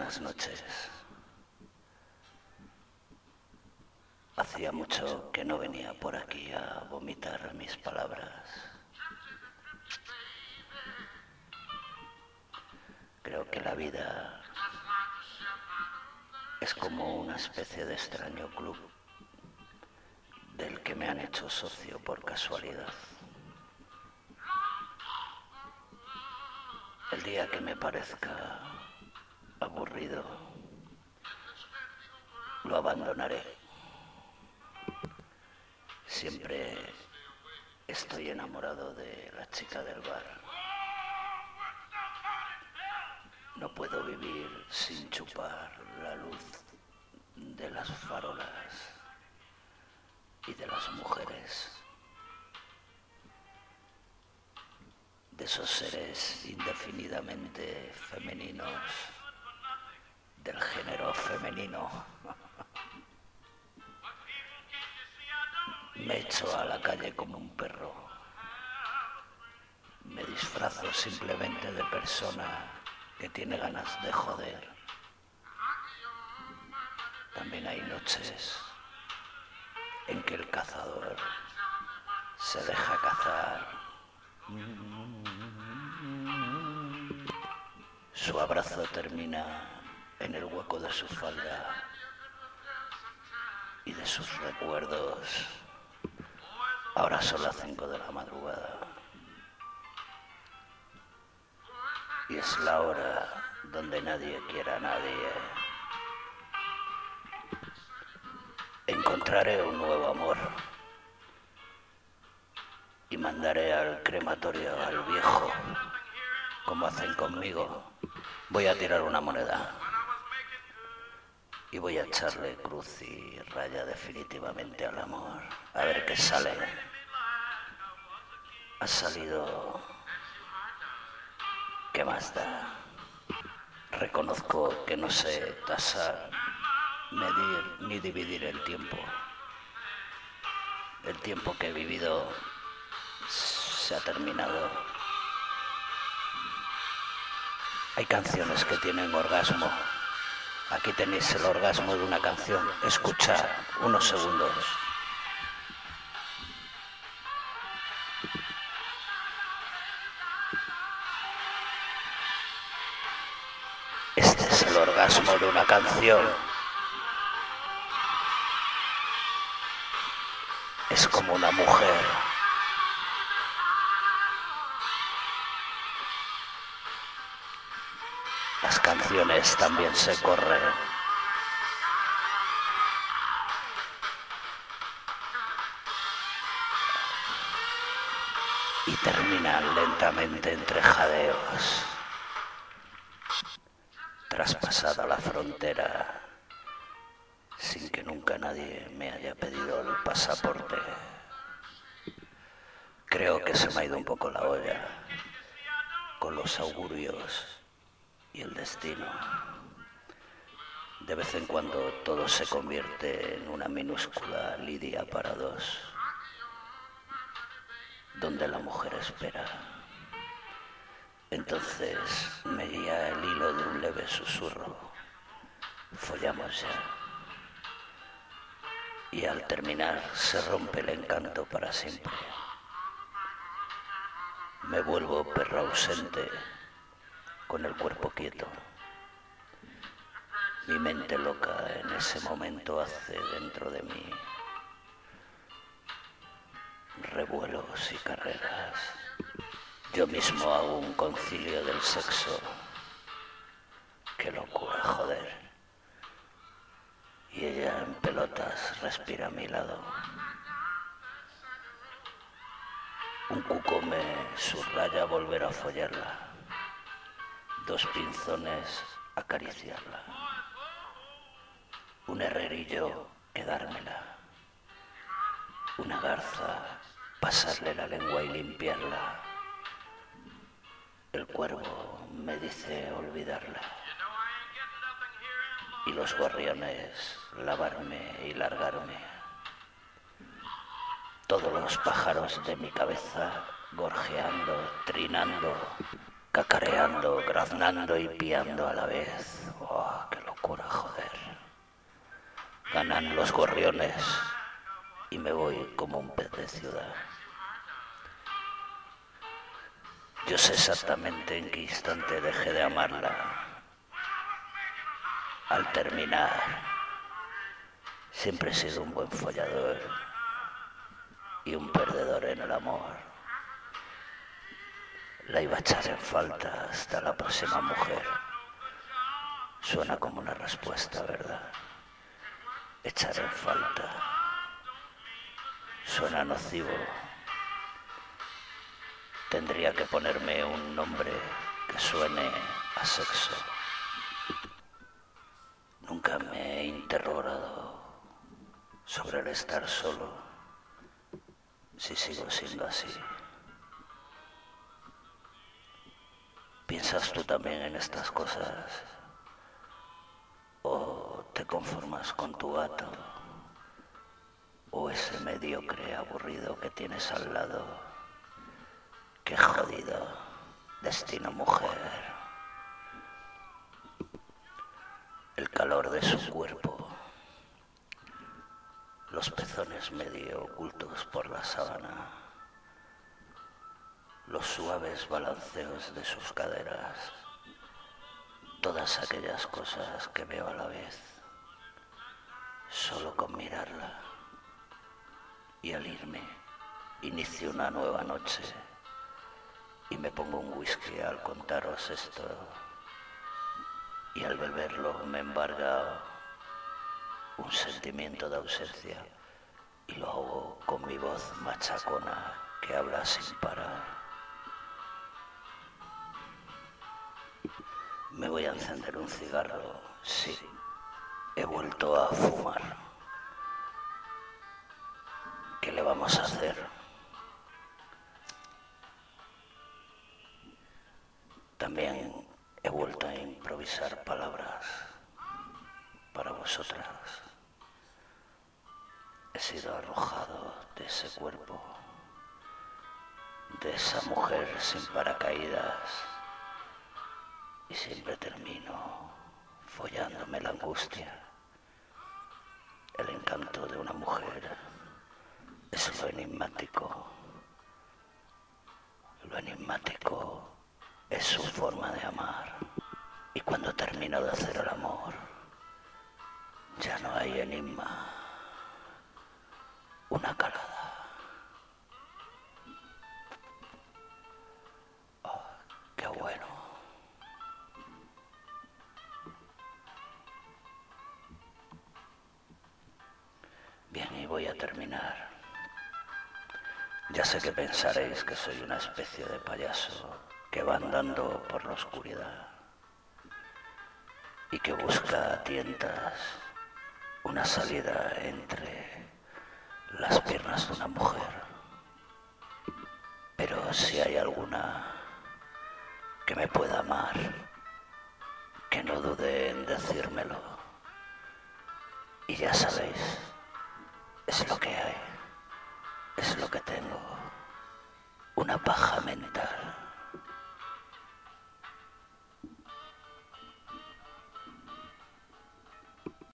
buenas noches. Hacía mucho que no venía por aquí a vomitar mis palabras. Creo que la vida es como una especie de extraño club del que me han hecho socio por casualidad. El día que me parezca aburrido, lo abandonaré. Siempre estoy enamorado de la chica del bar. No puedo vivir sin chupar la luz de las farolas y de las mujeres. de esos seres indefinidamente femeninos del género femenino. Me echo a la calle como un perro. Me disfrazo simplemente de persona que tiene ganas de joder. También hay noches en que el cazador se deja cazar. Su abrazo termina en el hueco de su falda y de sus recuerdos. Ahora son las cinco de la madrugada. Y es la hora donde nadie quiera a nadie. Encontraré un nuevo amor y mandaré al crematorio al viejo, como hacen conmigo. Voy a tirar una moneda y voy a echarle cruz y raya definitivamente al amor. A ver qué sale. Ha salido... ¿Qué más da? Reconozco que no sé tasar, medir ni dividir el tiempo. El tiempo que he vivido se ha terminado. Hay canciones que tienen orgasmo. Aquí tenéis el orgasmo de una canción. Escucha unos segundos. Este es el orgasmo de una canción. Es como una mujer. Las canciones también se corren. Y terminan lentamente entre jadeos. Traspasada la frontera sin que nunca nadie me haya pedido el pasaporte. Creo que se me ha ido un poco la olla con los augurios y el destino. De vez en cuando todo se convierte en una minúscula lidia para dos, donde la mujer espera. Entonces me guía el hilo de un leve susurro. Follamos ya. Y al terminar se rompe el encanto para siempre. Me vuelvo perro ausente con el cuerpo quieto. Mi mente loca en ese momento hace dentro de mí revuelos y carreras. Yo mismo hago un concilio del sexo. Qué locura, joder. Y ella en pelotas respira a mi lado. Un cuco me subraya volver a follarla. Dos pinzones acariciarla. Un herrerillo quedármela. Una garza pasarle la lengua y limpiarla. El cuervo me dice olvidarla. Y los gorriones lavarme y largarme. Todos los pájaros de mi cabeza gorjeando, trinando, cacareando, graznando y piando a la vez. Oh, qué locura, joder. Ganan los gorriones y me voy como un pez de ciudad. Yo sé exactamente en qué instante dejé de amarla. Al terminar, siempre he sido un buen follador y un perdedor en el amor. La iba a echar en falta hasta la próxima mujer. Suena como una respuesta, ¿verdad? Echar en falta. Suena nocivo. Tendría que ponerme un nombre que suene a sexo. Nunca me he interrogado sobre el estar solo si sigo siendo así. ¿Piensas tú también en estas cosas? ¿O te conformas con tu gato? ¿O ese mediocre aburrido que tienes al lado? Qué jodido destino mujer. El calor de su cuerpo. Los pezones medio ocultos por la sábana los suaves balanceos de sus caderas, todas aquellas cosas que veo a la vez, solo con mirarla. Y al irme, inicio una nueva noche y me pongo un whisky al contaros esto. Y al beberlo me embarga un sentimiento de ausencia y lo hago con mi voz machacona que habla sin parar. Me voy a encender un cigarro. Sí, he vuelto a fumar. ¿Qué le vamos a hacer? También he vuelto a improvisar palabras para vosotras. He sido arrojado de ese cuerpo, de esa mujer sin paracaídas y siempre termino follándome la angustia. El encanto de una mujer es lo enigmático. Lo enigmático es su forma de amar. Y cuando termino de hacer el amor, ya no hay enigma. Voy a terminar. Ya sé que pensaréis que soy una especie de payaso que va andando por la oscuridad y que busca a tientas una salida entre las piernas de una mujer. Pero si hay alguna que me pueda amar, que no dude en decírmelo. Y ya sabéis, es lo que hay. Es lo que tengo. Una paja mental.